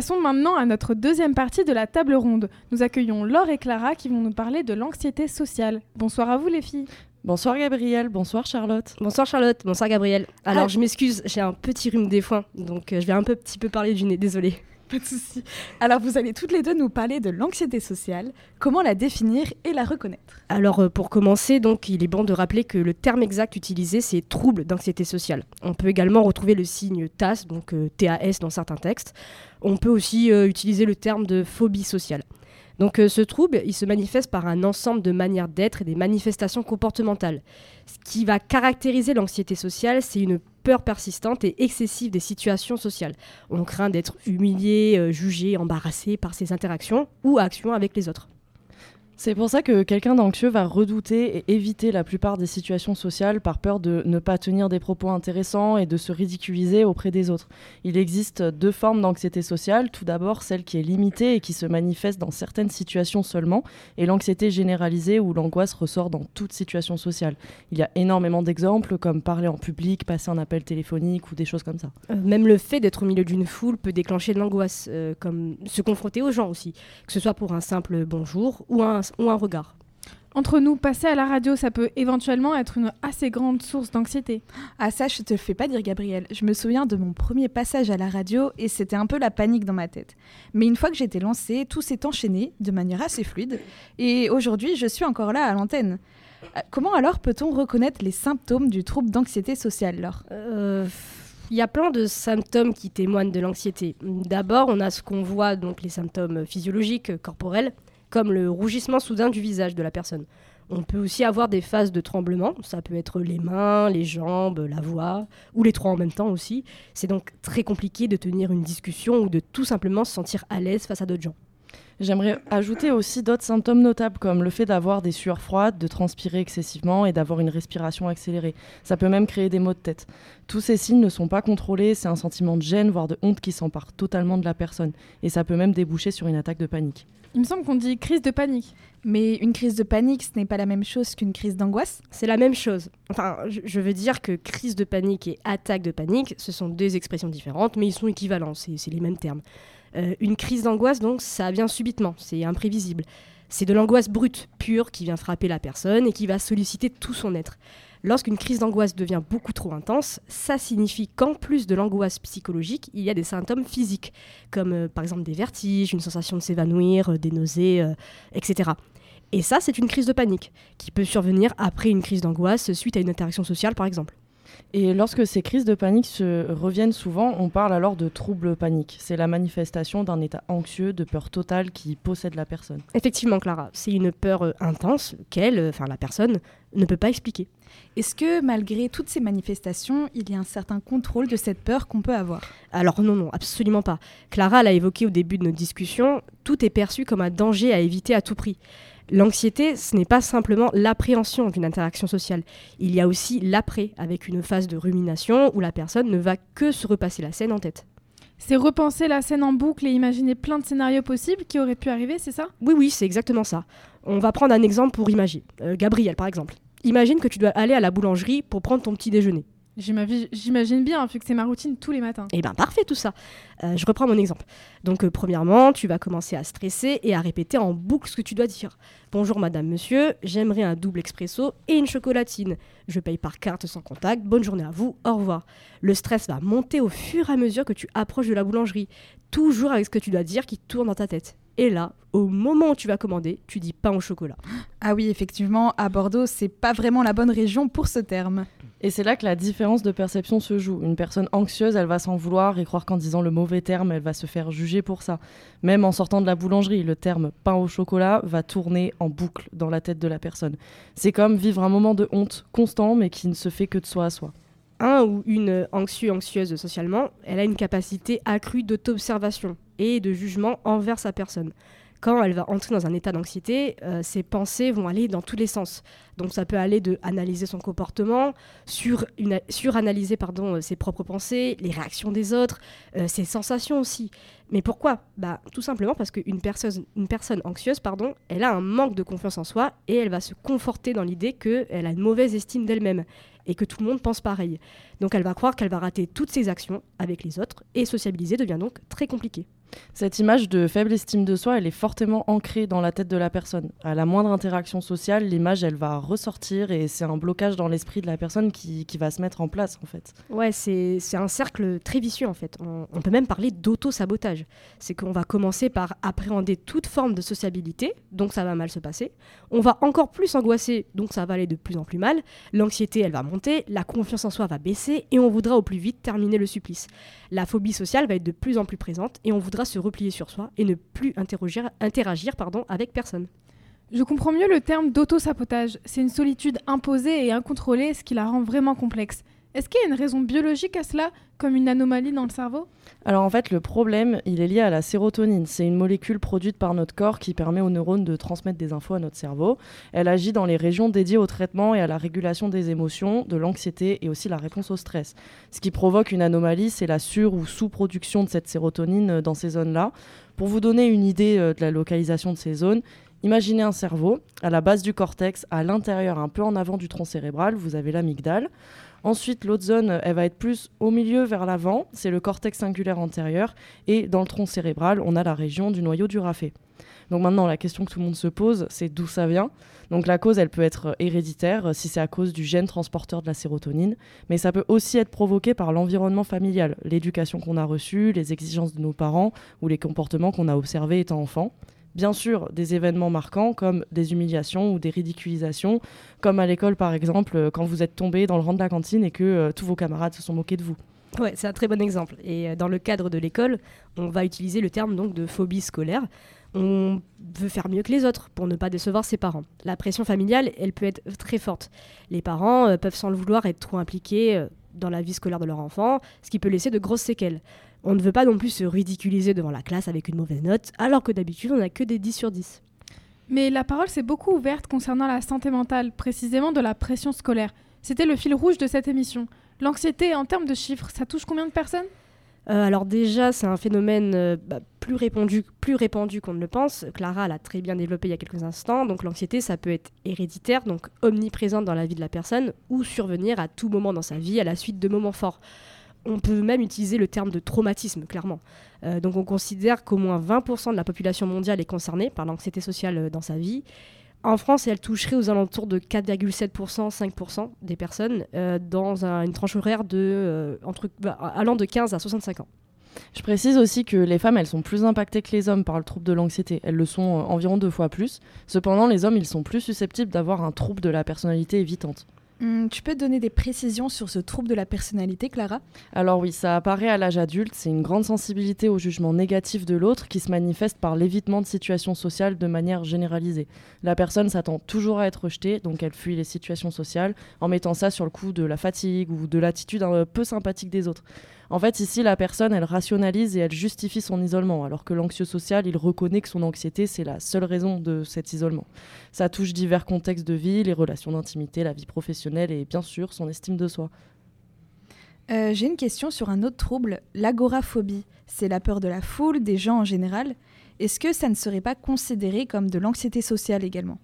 Passons maintenant à notre deuxième partie de la table ronde. Nous accueillons Laure et Clara qui vont nous parler de l'anxiété sociale. Bonsoir à vous les filles. Bonsoir Gabriel, bonsoir Charlotte. Bonsoir Charlotte, bonsoir Gabriel. Alors Ah. je m'excuse, j'ai un petit rhume des foins, donc euh, je vais un peu, petit peu parler du nez, désolé. Pas de souci. Alors vous allez toutes les deux nous parler de l'anxiété sociale, comment la définir et la reconnaître. Alors euh, pour commencer, donc il est bon de rappeler que le terme exact utilisé c'est trouble d'anxiété sociale. On peut également retrouver le signe TAS, donc euh, TAS dans certains textes. On peut aussi euh, utiliser le terme de phobie sociale. Donc euh, ce trouble, il se manifeste par un ensemble de manières d'être et des manifestations comportementales. Ce qui va caractériser l'anxiété sociale, c'est une peur persistante et excessive des situations sociales. On craint d'être humilié, euh, jugé, embarrassé par ses interactions ou actions avec les autres. C'est pour ça que quelqu'un d'anxieux va redouter et éviter la plupart des situations sociales par peur de ne pas tenir des propos intéressants et de se ridiculiser auprès des autres. Il existe deux formes d'anxiété sociale. Tout d'abord, celle qui est limitée et qui se manifeste dans certaines situations seulement, et l'anxiété généralisée où l'angoisse ressort dans toute situation sociale. Il y a énormément d'exemples comme parler en public, passer un appel téléphonique ou des choses comme ça. Euh, même le fait d'être au milieu d'une foule peut déclencher de l'angoisse, euh, comme se confronter aux gens aussi, que ce soit pour un simple bonjour ou un, ou un regard. Entre nous, passer à la radio, ça peut éventuellement être une assez grande source d'anxiété. Ah ça, je te le fais pas dire Gabriel. Je me souviens de mon premier passage à la radio et c'était un peu la panique dans ma tête. Mais une fois que j'étais lancée, tout s'est enchaîné de manière assez fluide et aujourd'hui, je suis encore là à l'antenne. Euh, Comment alors peut-on reconnaître les symptômes du trouble d'anxiété sociale, Laure? Euh, Il y a plein de symptômes qui témoignent de l'anxiété. D'abord, on a ce qu'on voit, donc les symptômes physiologiques, euh, corporels, comme le rougissement soudain du visage de la personne. On peut aussi avoir des phases de tremblement, ça peut être les mains, les jambes, la voix, ou les trois en même temps aussi. C'est donc très compliqué de tenir une discussion ou de tout simplement se sentir à l'aise face à d'autres gens. J'aimerais ajouter aussi d'autres symptômes notables comme le fait d'avoir des sueurs froides, de transpirer excessivement et d'avoir une respiration accélérée. Ça peut même créer des maux de tête. Tous ces signes ne sont pas contrôlés, c'est un sentiment de gêne, voire de honte qui s'empare totalement de la personne. Et ça peut même déboucher sur une attaque de panique. Il me semble qu'on dit crise de panique. Mais une crise de panique, ce n'est pas la même chose qu'une crise d'angoisse C'est la même chose. Enfin, je, veux dire que crise de panique et attaque de panique, ce sont deux expressions différentes, mais ils sont équivalents, c'est les mêmes termes. Euh, une crise d'angoisse, donc, ça vient subitement, c'est imprévisible. C'est de l'angoisse brute, pure, qui vient frapper la personne et qui va solliciter tout son être. Lorsqu'une crise d'angoisse devient beaucoup trop intense, ça signifie qu'en plus de l'angoisse psychologique, il y a des symptômes physiques, comme euh, par exemple des vertiges, une sensation de s'évanouir, euh, des nausées, etc. Et ça, c'est une crise de panique, qui peut survenir après une crise d'angoisse suite à une interaction sociale, par exemple. Et lorsque ces crises de panique se reviennent souvent, on parle alors de trouble panique. C'est la manifestation d'un état anxieux, de peur totale qui possède la personne. Effectivement, Clara, c'est une peur euh, intense qu'elle, euh, enfin la personne, ne peut pas expliquer. Est-ce que malgré toutes ces manifestations, il y a un certain contrôle de cette peur qu'on peut avoir? Alors non, non, absolument pas. Clara l'a évoqué au début de notre discussion, tout est perçu comme un danger à éviter à tout prix. L'anxiété, ce n'est pas simplement l'appréhension d'une interaction sociale. Il y a aussi l'après, avec une phase de rumination où la personne ne va que se repasser la scène en tête. C'est repenser la scène en boucle et imaginer plein de scénarios possibles qui auraient pu arriver, c'est ça? Oui, oui, c'est exactement ça. On va prendre un exemple pour imaginer. Euh, Gabriel, par exemple. Imagine que tu dois aller à la boulangerie pour prendre ton petit déjeuner. J'imagine bien, vu que c'est ma routine tous les matins. Eh bien, parfait tout ça. Euh, je reprends mon exemple. Donc, euh, premièrement, tu vas commencer à stresser et à répéter en boucle ce que tu dois dire. Bonjour madame, monsieur, j'aimerais un double expresso et une chocolatine. Je paye par carte sans contact. Bonne journée à vous, au revoir. Le stress va monter au fur et à mesure que tu approches de la boulangerie. Toujours avec ce que tu dois dire qui tourne dans ta tête. Et là, au moment où tu vas commander, tu dis pain au chocolat. [gasps] Ah oui, effectivement, à Bordeaux, c'est pas vraiment la bonne région pour ce terme. Et c'est là que la différence de perception se joue. Une personne anxieuse, elle va s'en vouloir et croire qu'en disant le mauvais terme, elle va se faire juger pour ça. Même en sortant de la boulangerie, le terme pain au chocolat va tourner en boucle dans la tête de la personne. C'est comme vivre un moment de honte constant, mais qui ne se fait que de soi à soi. Un ou une anxieux anxieuse socialement, elle a une capacité accrue d'auto-observation et de jugement envers sa personne. Quand elle va entrer dans un état d'anxiété, euh, ses pensées vont aller dans tous les sens. Donc ça peut aller de analyser son comportement, sur suranalyser pardon, euh, ses propres pensées, les réactions des autres, euh, ses sensations aussi. Mais pourquoi? Bah, Tout simplement parce qu'une personne, personne anxieuse, pardon, elle a un manque de confiance en soi et elle va se conforter dans l'idée qu'elle a une mauvaise estime d'elle-même et que tout le monde pense pareil. Donc elle va croire qu'elle va rater toutes ses actions avec les autres et sociabiliser devient donc très compliqué. Cette image de faible estime de soi, elle est fortement ancrée dans la tête de la personne. À la moindre interaction sociale, l'image, elle va ressortir et c'est un blocage dans l'esprit de la personne qui, va se mettre en place, en fait. Ouais, c'est c'est un cercle très vicieux en fait. On, on peut même parler d'auto-sabotage. C'est qu'on va commencer par appréhender toute forme de sociabilité, donc ça va mal se passer. On va encore plus angoisser, donc ça va aller de plus en plus mal. L'anxiété, elle va monter, la confiance en soi va baisser et on voudra au plus vite terminer le supplice. La phobie sociale va être de plus en plus présente et on voudra se replier sur soi et ne plus interagir pardon, avec personne. Je comprends mieux le terme d'auto-sabotage. C'est une solitude imposée et incontrôlée, ce qui la rend vraiment complexe. Est-ce qu'il y a une raison biologique à cela, comme une anomalie dans le cerveau? Alors en fait, le problème, il est lié à la sérotonine. C'est une molécule produite par notre corps qui permet aux neurones de transmettre des infos à notre cerveau. Elle agit dans les régions dédiées au traitement et à la régulation des émotions, de l'anxiété et aussi la réponse au stress. Ce qui provoque une anomalie, c'est la sur- ou sous-production de cette sérotonine euh, dans ces zones-là. Pour vous donner une idée euh, de la localisation de ces zones, imaginez un cerveau. À la base du cortex, à l'intérieur, un peu en avant du tronc cérébral, vous avez l'amygdale. Ensuite, l'autre zone, elle va être plus au milieu vers l'avant, c'est le cortex singulaire antérieur. Et dans le tronc cérébral, on a la région du noyau du rafet. Donc maintenant, la question que tout le monde se pose, c'est d'où ça vient. Donc la cause, elle peut être héréditaire, euh, si c'est à cause du gène transporteur de la sérotonine, mais ça peut aussi être provoqué par l'environnement familial, l'éducation qu'on a reçue, les exigences de nos parents ou les comportements qu'on a observés étant enfant. Bien sûr, des événements marquants comme des humiliations ou des ridiculisations, comme à l'école par exemple, euh, quand vous êtes tombé dans le rang de la cantine et que euh, tous vos camarades se sont moqués de vous. Ouais, c'est un très bon exemple. Et euh, dans le cadre de l'école, on va utiliser le terme donc de phobie scolaire. On veut faire mieux que les autres pour ne pas décevoir ses parents. La pression familiale, elle peut être très forte. Les parents peuvent sans le vouloir être trop impliqués dans la vie scolaire de leur enfant, ce qui peut laisser de grosses séquelles. On ne veut pas non plus se ridiculiser devant la classe avec une mauvaise note, alors que d'habitude on n'a que des 10 sur 10. Mais la parole s'est beaucoup ouverte concernant la santé mentale, précisément de la pression scolaire. C'était le fil rouge de cette émission. L'anxiété, en termes de chiffres, ça touche combien de personnes? Euh, alors déjà, c'est un phénomène euh, bah, plus répandu, plus répandu qu'on ne le pense. Clara l'a très bien développé il y a quelques instants. Donc l'anxiété, ça peut être héréditaire, donc omniprésente dans la vie de la personne, ou survenir à tout moment dans sa vie à la suite de moments forts. On peut même utiliser le terme de traumatisme, clairement. Euh, donc on considère qu'au moins 20% de la population mondiale est concernée par l'anxiété sociale euh, dans sa vie. En France, elle toucherait aux alentours de 4,7%, 5% des personnes euh, dans un- une tranche horaire bah, allant de 15 à 65 ans. Je précise aussi que les femmes, elles sont plus impactées que les hommes par le trouble de l'anxiété. Elles le sont environ deux fois plus. Cependant, les hommes, ils sont plus susceptibles d'avoir un trouble de la personnalité évitante. Hum, tu peux donner des précisions sur ce trouble de la personnalité, Clara? Alors oui, ça apparaît à l'âge adulte, c'est une grande sensibilité au jugement négatif de l'autre qui se manifeste par l'évitement de situations sociales de manière généralisée. La personne s'attend toujours à être rejetée, donc elle fuit les situations sociales en mettant ça sur le coup de la fatigue ou de l'attitude un peu sympathique des autres. En fait, ici, la personne, elle rationalise et elle justifie son isolement, alors que l'anxieux social, il reconnaît que son anxiété, c'est la seule raison de cet isolement. Ça touche divers contextes de vie, les relations d'intimité, la vie professionnelle et bien sûr son estime de soi. Euh, J'ai une question sur un autre trouble, l'agoraphobie. C'est la peur de la foule, des gens en général. Est-ce que ça ne serait pas considéré comme de l'anxiété sociale également?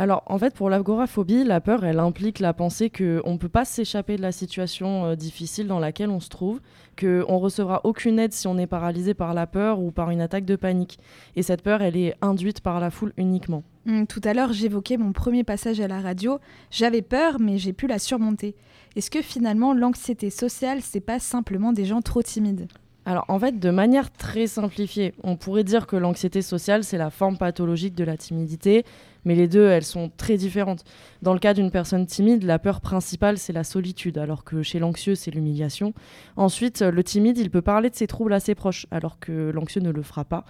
Alors, en fait, pour l'agoraphobie, la peur, elle implique la pensée qu'on ne peut pas s'échapper de la situation euh, difficile dans laquelle on se trouve, qu'on recevra aucune aide si on est paralysé par la peur ou par une attaque de panique. Et cette peur, elle est induite par la foule uniquement. Hum, Tout à l'heure, j'évoquais mon premier passage à la radio. J'avais peur, mais j'ai pu la surmonter. Est-ce que finalement, l'anxiété sociale, c'est pas simplement des gens trop timides? Alors, en fait, de manière très simplifiée, on pourrait dire que l'anxiété sociale, c'est la forme pathologique de la timidité, mais les deux, elles sont très différentes. Dans le cas d'une personne timide, la peur principale, c'est la solitude, alors que chez l'anxieux, c'est l'humiliation. Ensuite, le timide, il peut parler de ses troubles à ses proches, alors que l'anxieux ne le fera pas.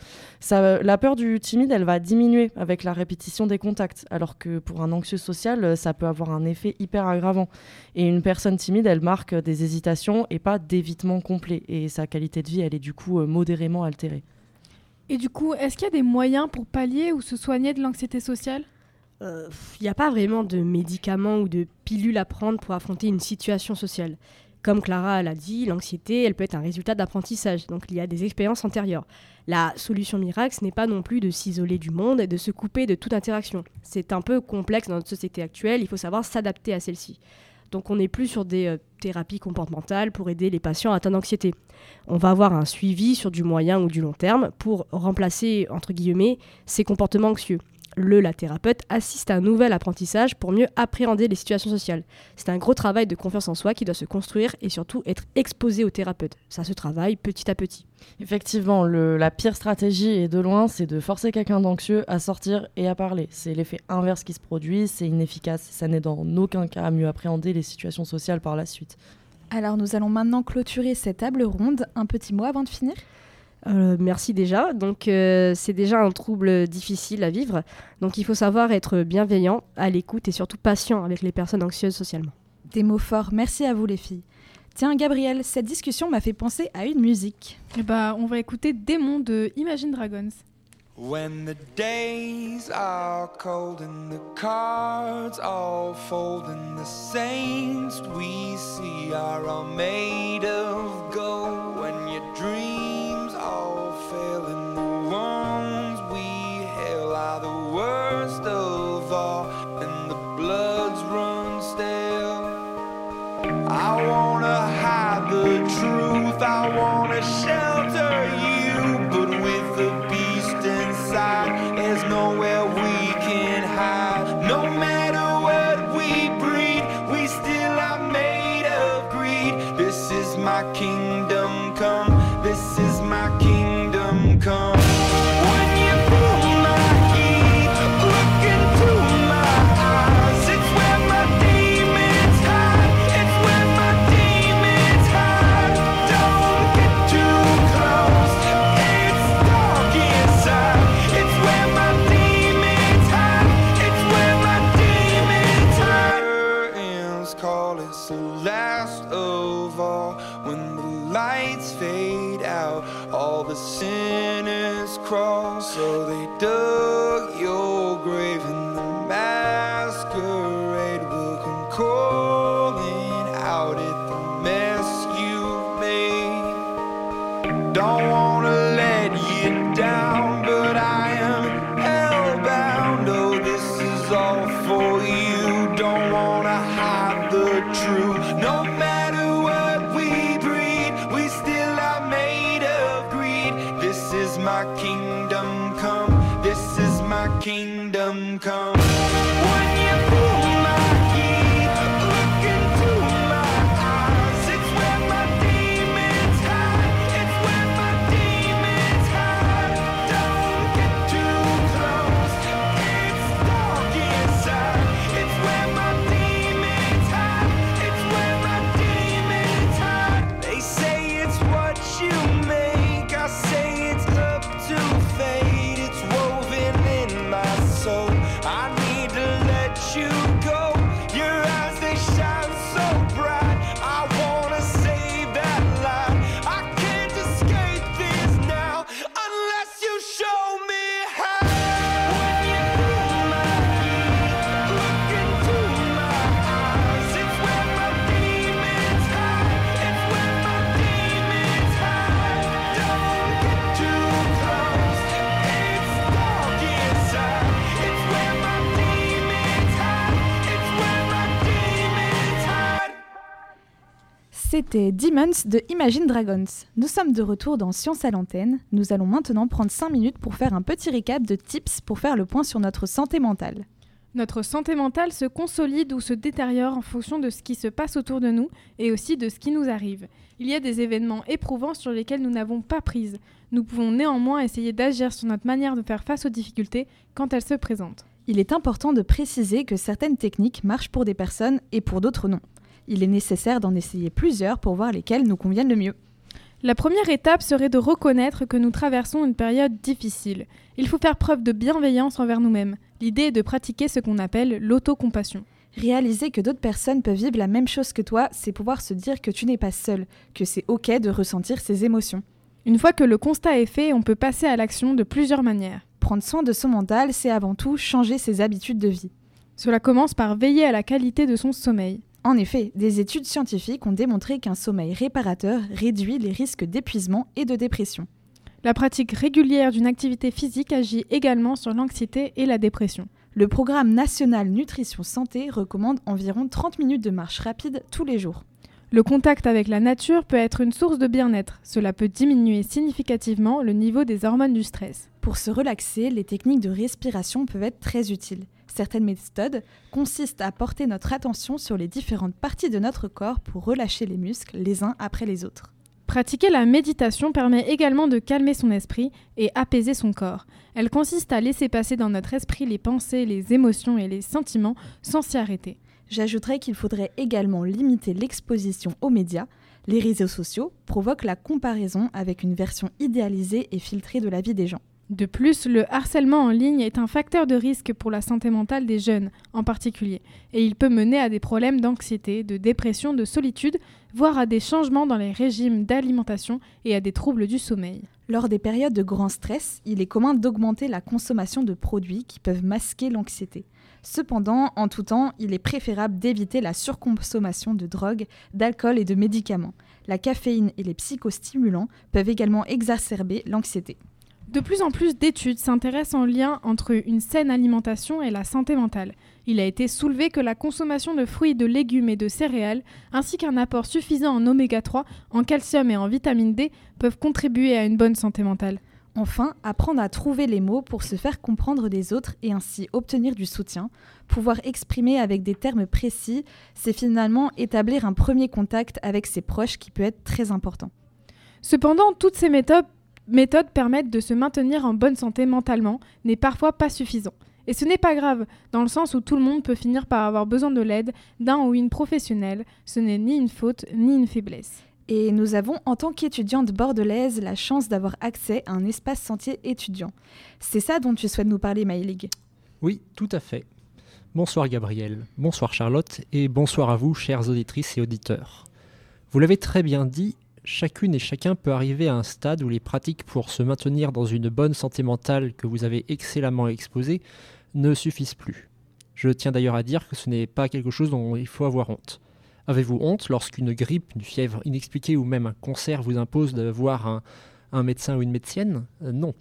La peur du timide, elle va diminuer avec la répétition des contacts, alors que pour un anxieux social, ça peut avoir un effet hyper aggravant. Et une personne timide, elle marque des hésitations et pas d'évitement complet, et sa qualité de vie, elle est du coup euh, modérément altérée. Et du coup, est-ce qu'il y a des moyens pour pallier ou se soigner de l'anxiété sociale? Il n'y a pas vraiment de médicaments ou de pilules à prendre pour affronter une situation sociale. Comme Clara l'a dit, l'anxiété, elle peut être un résultat d'apprentissage, donc il y a des expériences antérieures. La solution miracle, ce n'est pas non plus de s'isoler du monde et de se couper de toute interaction. C'est un peu complexe dans notre société actuelle, il faut savoir s'adapter à celle-ci. Donc on n'est plus sur des euh, thérapies comportementales pour aider les patients atteints d'anxiété. On va avoir un suivi sur du moyen ou du long terme pour remplacer, entre guillemets, ces comportements anxieux. Le, la thérapeute, assiste à un nouvel apprentissage pour mieux appréhender les situations sociales. C'est un gros travail de confiance en soi qui doit se construire et surtout être exposé au thérapeute. Ça se travaille petit à petit. Effectivement, le- la pire stratégie, et de loin, c'est de forcer quelqu'un d'anxieux à sortir et à parler. C'est l'effet inverse qui se produit, c'est inefficace, ça n'aide en aucun cas à mieux appréhender les situations sociales par la suite. Alors nous allons maintenant clôturer cette table ronde. Un petit mot avant de finir? Euh, merci déjà. Donc euh, c'est déjà un trouble difficile à vivre. Donc il faut savoir être bienveillant, à l'écoute et surtout patient avec les personnes anxieuses socialement. Des mots forts, merci à vous les filles. Tiens Gabriel, cette discussion m'a fait penser à une musique. Et bah, on va écouter Démon de Imagine Dragons. When the days are cold and the cards all fold and the saints we see are all made of gold when your dreams all fail and the ones we hail are the worst of all and the bloods run stale I wanna hide the truth. I wanna shelter C'était Demons de Imagine Dragons. Nous sommes de retour dans Science à l'antenne. Nous allons maintenant prendre 5 minutes pour faire un petit récap de tips pour faire le point sur notre santé mentale. Notre santé mentale se consolide ou se détériore en fonction de ce qui se passe autour de nous et aussi de ce qui nous arrive. Il y a des événements éprouvants sur lesquels nous n'avons pas prise. Nous pouvons néanmoins essayer d'agir sur notre manière de faire face aux difficultés quand elles se présentent. Il est important de préciser que certaines techniques marchent pour des personnes et pour d'autres non. Il est nécessaire d'en essayer plusieurs pour voir lesquelles nous conviennent le mieux. La première étape serait de reconnaître que nous traversons une période difficile. Il faut faire preuve de bienveillance envers nous-mêmes. L'idée est de pratiquer ce qu'on appelle l'autocompassion. Réaliser que d'autres personnes peuvent vivre la même chose que toi, c'est pouvoir se dire que tu n'es pas seul, que c'est ok de ressentir ces émotions. Une fois que le constat est fait, on peut passer à l'action de plusieurs manières. Prendre soin de son mental, c'est avant tout changer ses habitudes de vie. Cela commence par veiller à la qualité de son sommeil. En effet, des études scientifiques ont démontré qu'un sommeil réparateur réduit les risques d'épuisement et de dépression. La pratique régulière d'une activité physique agit également sur l'anxiété et la dépression. Le programme national Nutrition Santé recommande environ 30 minutes de marche rapide tous les jours. Le contact avec la nature peut être une source de bien-être. Cela peut diminuer significativement le niveau des hormones du stress. Pour se relaxer, les techniques de respiration peuvent être très utiles. Certaines méthodes consistent à porter notre attention sur les différentes parties de notre corps pour relâcher les muscles les uns après les autres. Pratiquer la méditation permet également de calmer son esprit et apaiser son corps. Elle consiste à laisser passer dans notre esprit les pensées, les émotions et les sentiments sans s'y arrêter. J'ajouterais qu'il faudrait également limiter l'exposition aux médias. Les réseaux sociaux provoquent la comparaison avec une version idéalisée et filtrée de la vie des gens. De plus, le harcèlement en ligne est un facteur de risque pour la santé mentale des jeunes en particulier, et il peut mener à des problèmes d'anxiété, de dépression, de solitude, voire à des changements dans les régimes d'alimentation et à des troubles du sommeil. Lors des périodes de grand stress, il est commun d'augmenter la consommation de produits qui peuvent masquer l'anxiété. Cependant, en tout temps, il est préférable d'éviter la surconsommation de drogue, d'alcool et de médicaments. La caféine et les psychostimulants peuvent également exacerber l'anxiété. De plus en plus d'études s'intéressent en lien entre une saine alimentation et la santé mentale. Il a été soulevé que la consommation de fruits, de légumes et de céréales, ainsi qu'un apport suffisant en oméga 3, en calcium et en vitamine D, peuvent contribuer à une bonne santé mentale. Enfin, apprendre à trouver les mots pour se faire comprendre des autres et ainsi obtenir du soutien, pouvoir exprimer avec des termes précis, c'est finalement établir un premier contact avec ses proches qui peut être très important. Cependant, toutes ces méthodes, méthodes permettent de se maintenir en bonne santé mentalement, n'est parfois pas suffisant. Et ce n'est pas grave, dans le sens où tout le monde peut finir par avoir besoin de l'aide d'un ou une professionnelle, ce n'est ni une faute ni une faiblesse. Et nous avons, en tant qu'étudiante bordelaise, la chance d'avoir accès à un espace sentier étudiant. C'est ça dont tu souhaites nous parler, Maëlig Oui, tout à fait. Bonsoir Gabriel, bonsoir Charlotte, et bonsoir à vous, chères auditrices et auditeurs. Vous l'avez très bien dit, chacune et chacun peut arriver à un stade où les pratiques pour se maintenir dans une bonne santé mentale que vous avez excellemment exposées ne suffisent plus. Je tiens d'ailleurs à dire que ce n'est pas quelque chose dont il faut avoir honte. Avez-vous honte lorsqu'une grippe, une fièvre inexpliquée ou même un cancer vous impose de voir un, un médecin ou une médecienne Euh, Non.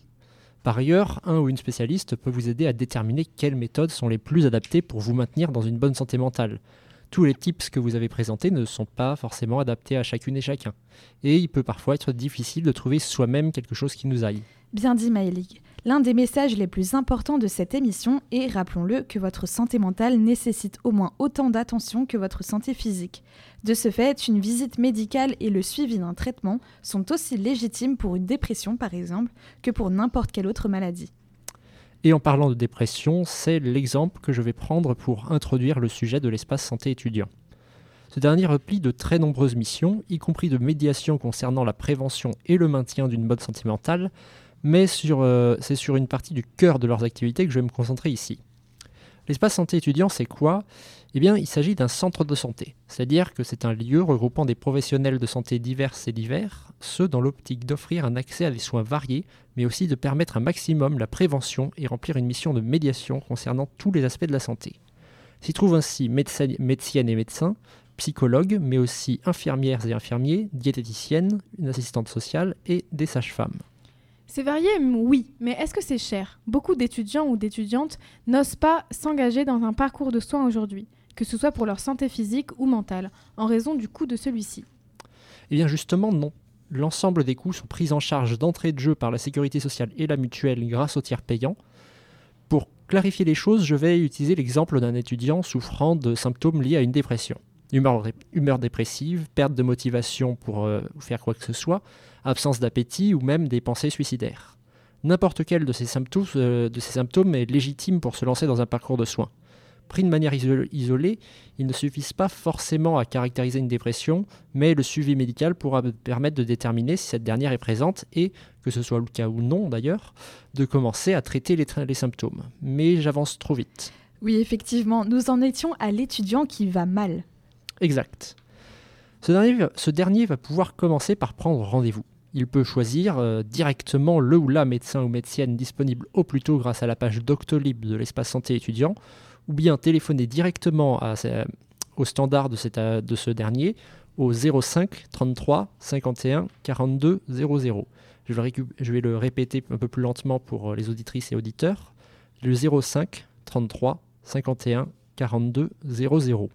Par ailleurs, un ou une spécialiste peut vous aider à déterminer quelles méthodes sont les plus adaptées pour vous maintenir dans une bonne santé mentale. Tous les tips que vous avez présentés ne sont pas forcément adaptés à chacune et chacun. Et il peut parfois être difficile de trouver soi-même quelque chose qui nous aille. Bien dit, Maëlig. L'un des messages les plus importants de cette émission est, rappelons-le, que votre santé mentale nécessite au moins autant d'attention que votre santé physique. De ce fait, une visite médicale et le suivi d'un traitement sont aussi légitimes pour une dépression, par exemple, que pour n'importe quelle autre maladie. Et en parlant de dépression, c'est l'exemple que je vais prendre pour introduire le sujet de l'espace santé étudiant. Ce dernier replie de très nombreuses missions, y compris de médiation concernant la prévention et le maintien d'une bonne santé mentale, mais euh, c'est sur une partie du cœur de leurs activités que je vais me concentrer ici. L'espace santé étudiant, c'est quoi? Eh bien, il s'agit d'un centre de santé, c'est-à-dire que c'est un lieu regroupant des professionnels de santé divers et divers, ceux dans l'optique d'offrir un accès à des soins variés, mais aussi de permettre un maximum la prévention et remplir une mission de médiation concernant tous les aspects de la santé. S'y trouvent ainsi médecin- médeciennes et médecins, psychologues, mais aussi infirmières et infirmiers, diététiciennes, une assistante sociale et des sages-femmes. C'est varié, oui, mais est-ce que c'est cher? Beaucoup d'étudiants ou d'étudiantes n'osent pas s'engager dans un parcours de soins aujourd'hui, que ce soit pour leur santé physique ou mentale, en raison du coût de celui-ci. Eh bien justement, non. L'ensemble des coûts sont pris en charge d'entrée de jeu par la sécurité sociale et la mutuelle grâce au tiers payant. Pour clarifier les choses, je vais utiliser l'exemple d'un étudiant souffrant de symptômes liés à une dépression. Humeur dépressive, perte de motivation pour euh, faire quoi que ce soit, absence d'appétit ou même des pensées suicidaires. N'importe quel de ces, symptômes, euh, de ces symptômes est légitime pour se lancer dans un parcours de soins. Pris de manière iso- isolée, ils ne suffisent pas forcément à caractériser une dépression, mais le suivi médical pourra me permettre de déterminer si cette dernière est présente et, que ce soit le cas ou non d'ailleurs, de commencer à traiter les, tra- les symptômes. Mais j'avance trop vite. Oui, effectivement, nous en étions à l'étudiant qui va mal. Exact. Ce dernier, va- ce dernier va pouvoir commencer par prendre rendez-vous. Il peut choisir euh, directement le ou la médecin ou médecienne disponible au plus tôt grâce à la page Doctolib de l'espace santé étudiant, ou bien téléphoner directement au standard de, ce dernier au 05 33 51 42 00. Je vais, le récu- je vais le répéter un peu plus lentement pour euh, les auditrices et auditeurs. Le 05 33 51 42 00.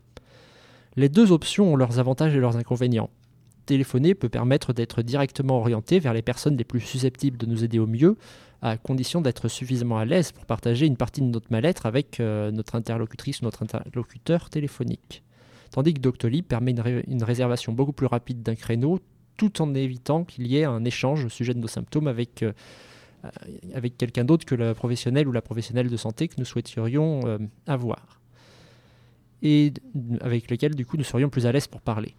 Les deux options ont leurs avantages et leurs inconvénients. Téléphoner peut permettre d'être directement orienté vers les personnes les plus susceptibles de nous aider au mieux, à condition d'être suffisamment à l'aise pour partager une partie de notre mal-être avec euh, notre interlocutrice ou notre interlocuteur téléphonique. Tandis que Doctolib permet une, ré- une réservation beaucoup plus rapide d'un créneau, tout en évitant qu'il y ait un échange au sujet de nos symptômes avec, euh, euh, quelqu'un d'autre que le professionnel ou la professionnelle de santé que nous souhaiterions avoir et avec lesquels du coup nous serions plus à l'aise pour parler.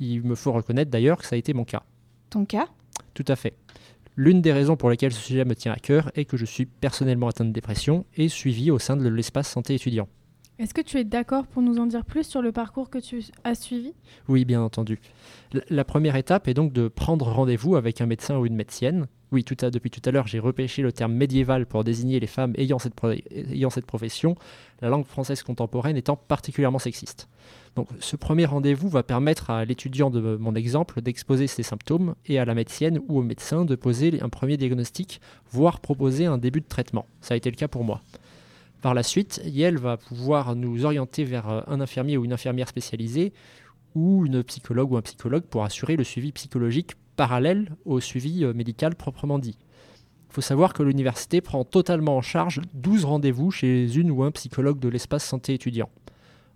Il me faut reconnaître d'ailleurs que ça a été mon cas. Ton cas Tout à fait. L'une des raisons pour lesquelles ce sujet me tient à cœur est que je suis personnellement atteint de dépression et suivi au sein de l'espace santé étudiant. Est-ce que tu es d'accord pour nous en dire plus sur le parcours que tu as suivi? Oui, bien entendu. La, la première étape est donc de prendre rendez-vous avec un médecin ou une médecienne. Oui, tout à, depuis tout à l'heure, j'ai repêché le terme médiéval pour désigner les femmes ayant cette, pro- ayant cette profession, la langue française contemporaine étant particulièrement sexiste. Donc, ce premier rendez-vous va permettre à l'étudiant de mon exemple d'exposer ses symptômes et à la médecienne ou au médecin de poser un premier diagnostic, voire proposer un début de traitement. Ça a été le cas pour moi. Par la suite, Yel va pouvoir nous orienter vers euh, un infirmier ou une infirmière spécialisée ou une psychologue ou un psychologue pour assurer le suivi psychologique parallèle au suivi euh, médical proprement dit. Il faut savoir que l'université prend totalement en charge 12 rendez-vous chez une ou un psychologue de l'espace santé étudiant.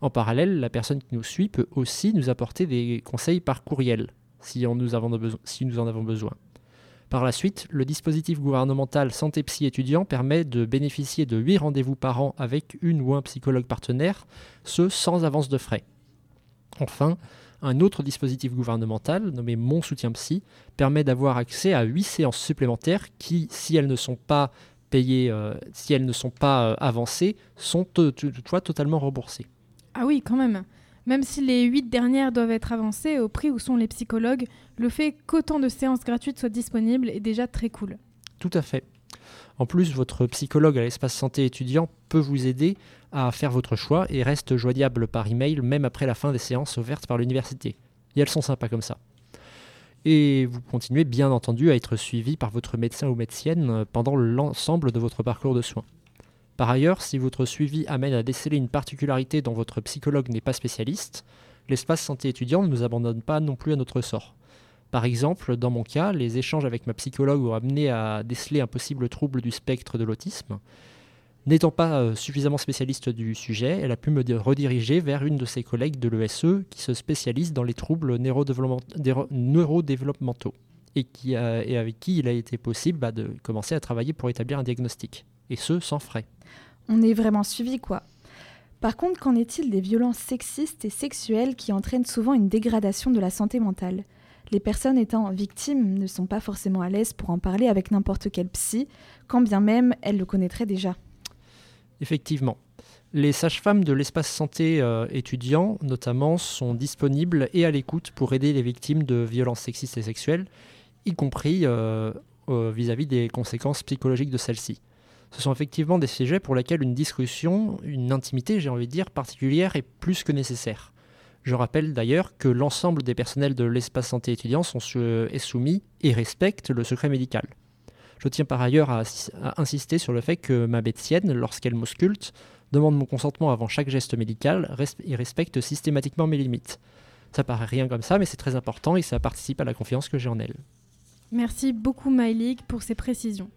En parallèle, la personne qui nous suit peut aussi nous apporter des conseils par courriel, si, nous, en avons besoin. Par la suite, le dispositif gouvernemental Santé Psy étudiant permet de bénéficier de 8 rendez-vous par an avec une ou un psychologue partenaire, ce sans avance de frais. Enfin, un autre dispositif gouvernemental, nommé Mon Soutien Psy, permet d'avoir accès à 8 séances supplémentaires qui, si elles ne sont pas payées, euh, si elles ne sont pas euh, avancées, sont to- toutefois totalement remboursées. Ah oui, quand même. Même si les huit dernières doivent être avancées au prix où sont les psychologues, le fait qu'autant de séances gratuites soient disponibles est déjà très cool. Tout à fait. En plus, votre psychologue à l'espace santé étudiant peut vous aider à faire votre choix et reste joignable par email même après la fin des séances offertes par l'université. Et elles sont sympas comme ça. Et vous continuez bien entendu à être suivi par votre médecin ou médecienne euh, pendant l'ensemble de votre parcours de soins. Par ailleurs, si votre suivi amène à déceler une particularité dont votre psychologue n'est pas spécialiste, l'espace santé étudiant ne nous abandonne pas non plus à notre sort. Par exemple, dans mon cas, les échanges avec ma psychologue ont amené à déceler un possible trouble du spectre de l'autisme. N'étant pas euh, suffisamment spécialiste du sujet, elle a pu me di- rediriger vers une de ses collègues de l'ESE qui se spécialise dans les troubles neurodéveloppementaux a- et avec qui il a été possible bah, de commencer à travailler pour établir un diagnostic, et ce sans frais. On est vraiment suivi, quoi. Par contre, qu'en est-il des violences sexistes et sexuelles qui entraînent souvent une dégradation de la santé mentale? Les personnes étant victimes ne sont pas forcément à l'aise pour en parler avec n'importe quel psy, quand bien même elles le connaîtraient déjà. Effectivement. Les sages-femmes de l'espace santé euh, étudiant, notamment, sont disponibles et à l'écoute pour aider les victimes de violences sexistes et sexuelles, y compris euh, euh, vis-à-vis des conséquences psychologiques de celles-ci. Ce sont effectivement des sujets pour lesquels une discussion, une intimité, j'ai envie de dire, particulière est plus que nécessaire. Je rappelle d'ailleurs que l'ensemble des personnels de l'espace santé étudiant sont est soumis et respectent le secret médical. Je tiens par ailleurs à, insister sur le fait que ma médecienne, lorsqu'elle m'ausculte, demande mon consentement avant chaque geste médical et respecte systématiquement mes limites. Ça paraît rien comme ça, mais c'est très important et ça participe à la confiance que j'ai en elle. Merci beaucoup MyLeague pour ces précisions.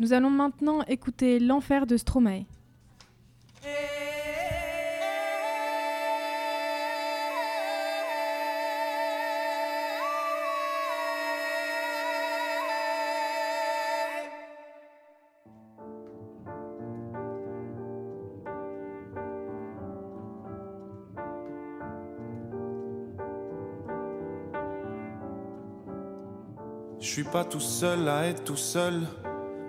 Nous allons maintenant écouter L'enfer de Stromae. Je suis pas tout seul à être tout seul.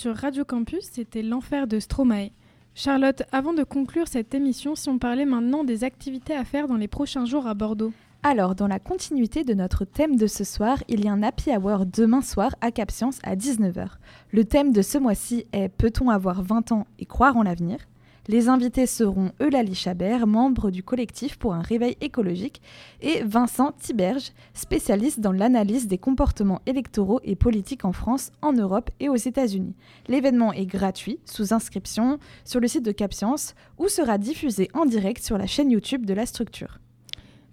Sur Radio Campus, c'était l'enfer de Stromae. Charlotte, avant de conclure cette émission, si on parlait maintenant des activités à faire dans les prochains jours à Bordeaux. Alors, dans la continuité de notre thème de ce soir, il y a un happy hour demain soir à Cap Science à 19h. Le thème de ce mois-ci est Peut-on avoir 20 ans et croire en l'avenir? Les invités seront Eulalie Chabert, membre du collectif pour un réveil écologique, et Vincent Tiberge, spécialiste dans l'analyse des comportements électoraux et politiques en France, en Europe et aux États-Unis. L'événement est gratuit, sous inscription, sur le site de Cap Science, ou sera diffusé en direct sur la chaîne YouTube de la structure.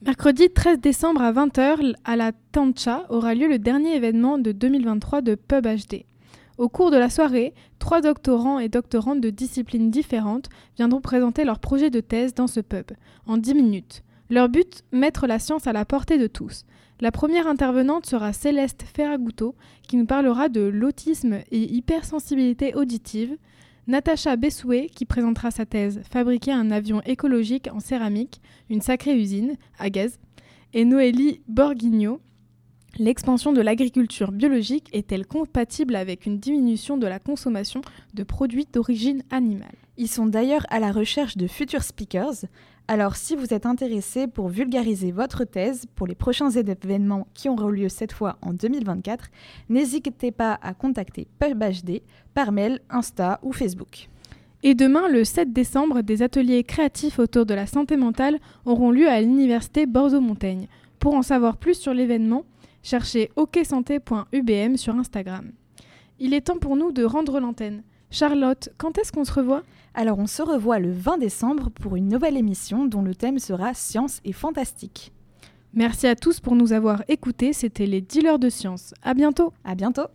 Mercredi 13 décembre à 20h, à la Tancha, aura lieu le dernier événement de 2023 de Pub HD. Au cours de la soirée, trois doctorants et doctorantes de disciplines différentes viendront présenter leur projet de thèse dans ce pub, en 10 minutes. Leur but, mettre la science à la portée de tous. La première intervenante sera Céleste Ferraguto, qui nous parlera de l'autisme et hypersensibilité auditive. Natacha Bessoué, qui présentera sa thèse Fabriquer un avion écologique en céramique, une sacrée usine, à gaz. Et Noélie Borguigno, L'expansion de l'agriculture biologique est-elle compatible avec une diminution de la consommation de produits d'origine animale? Ils sont d'ailleurs à la recherche de futurs speakers. Alors si vous êtes intéressé pour vulgariser votre thèse pour les prochains événements qui auront lieu cette fois en 2024, n'hésitez pas à contacter PubHD par mail, Insta ou Facebook. Et demain, le 7 décembre, des ateliers créatifs autour de la santé mentale auront lieu à l'université Bordeaux-Montaigne. Pour en savoir plus sur l'événement, cherchez oksanté.ubm sur Instagram. Il est temps pour nous de rendre l'antenne. Charlotte, quand est-ce qu'on se revoit? Alors on se revoit le 20 décembre pour une nouvelle émission dont le thème sera Science et fantastique. Merci à tous pour nous avoir écoutés, c'était les dealers de science. À bientôt. À bientôt.